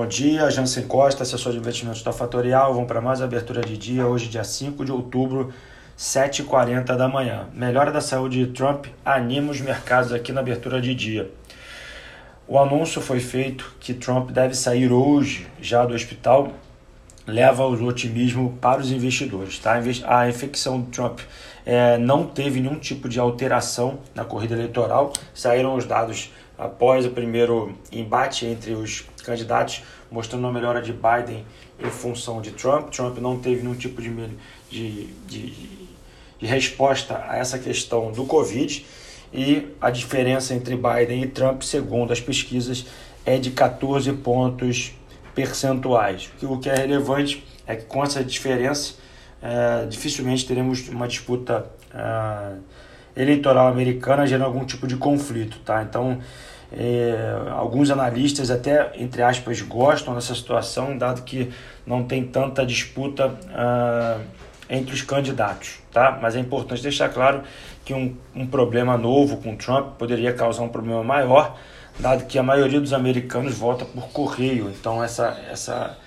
Bom dia, Jansen Costa, assessor de investimentos da Fatorial. Vamos para mais abertura de dia, hoje, dia 5 de outubro, 7h40 da manhã. Melhora da saúde de Trump anima os mercados aqui na abertura de dia. O anúncio foi feito que Trump deve sair hoje já do hospital, leva o otimismo para os investidores. Tá? A infecção do Trump é, não teve nenhum tipo de alteração na corrida eleitoral, saíram os dados após o primeiro embate entre os candidatos, mostrando a melhora de Biden em função de Trump. Trump não teve nenhum tipo de, de, de, de resposta a essa questão do Covid e a diferença entre Biden e Trump, segundo as pesquisas, é de 14 pontos percentuais. O que é relevante é que com essa diferença, é, dificilmente teremos uma disputa é, eleitoral americana gerando algum tipo de conflito, tá? Então, é, alguns analistas até, entre aspas, gostam dessa situação, dado que não tem tanta disputa uh, entre os candidatos, tá? Mas é importante deixar claro que um, um problema novo com Trump poderia causar um problema maior, dado que a maioria dos americanos vota por correio, então essa, essa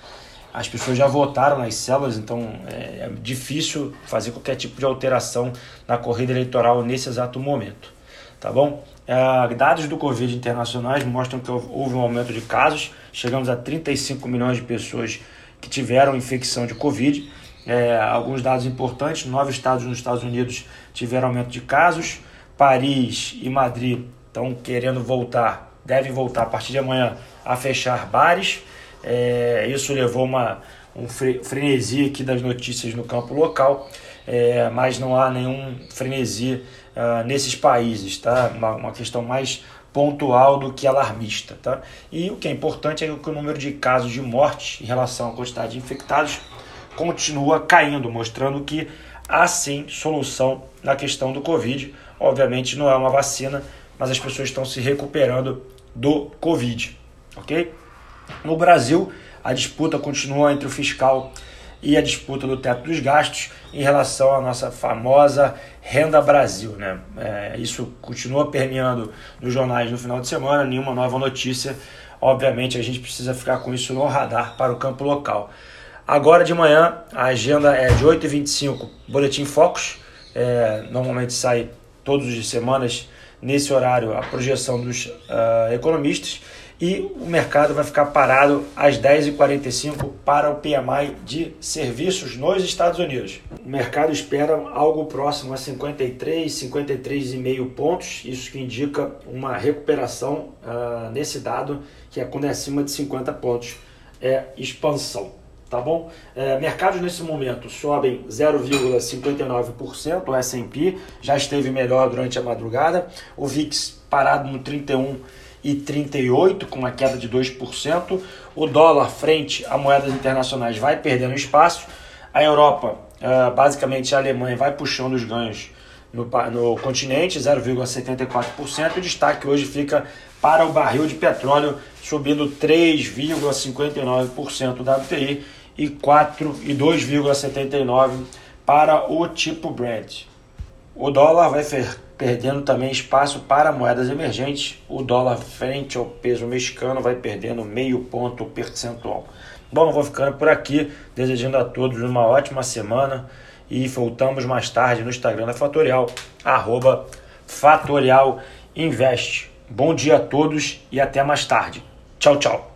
as pessoas já votaram nas células, então é, é difícil fazer qualquer tipo de alteração na corrida eleitoral nesse exato momento, tá bom? É, dados do Covid internacionais mostram que houve um aumento de casos, chegamos a 35 milhões de pessoas que tiveram infecção de Covid. É, alguns dados importantes: nove estados nos Estados Unidos tiveram aumento de casos, Paris e Madrid estão querendo voltar, devem voltar a partir de amanhã a fechar bares. É, isso levou uma um frenesi aqui das notícias no campo local, é, mas não há nenhum frenesi uh, nesses países, tá? Uma, uma, questão mais pontual do que alarmista, tá? E o que é importante é que o número de casos de morte em relação à quantidade de infectados continua caindo, mostrando que há sim solução na questão do Covid. Obviamente não é uma vacina, mas as pessoas estão se recuperando do Covid, ok? No Brasil, a disputa continua entre o fiscal e a disputa do teto dos gastos em relação à nossa famosa Renda Brasil. Né? É, isso continua permeando nos jornais no final de semana, nenhuma nova notícia. Obviamente, a gente precisa ficar com isso no radar para o campo local. Agora de manhã, a agenda é de 8h25, Boletim Focus. É, normalmente sai todas as semanas nesse horário a projeção dos uh, economistas e o mercado vai ficar parado às 10h45 para o PMI de serviços nos Estados Unidos. O mercado espera algo próximo a 53, 53,5 pontos, isso que indica uma recuperação uh, nesse dado, que é quando é acima de 50 pontos, é expansão. Tá bom? É, mercados nesse momento sobem 0,59%, o S&P já esteve melhor durante a madrugada, o VIX parado no 31 e 38 com uma queda de 2%. O dólar frente a moedas internacionais vai perdendo espaço. A Europa, ah, basicamente a Alemanha, vai puxando os ganhos no, no continente, 0,74%. O destaque hoje fica para o barril de petróleo, subindo 3,59% da WTI e 4 e 2,79 para o tipo Brent. O dólar vai perdendo também espaço para moedas emergentes. O dólar frente ao peso mexicano vai perdendo meio ponto percentual. Bom, vou ficando por aqui, desejando a todos uma ótima semana e voltamos mais tarde no Instagram da Fatorial, arroba Fatorial Invest. Bom dia a todos e até mais tarde. Tchau, tchau.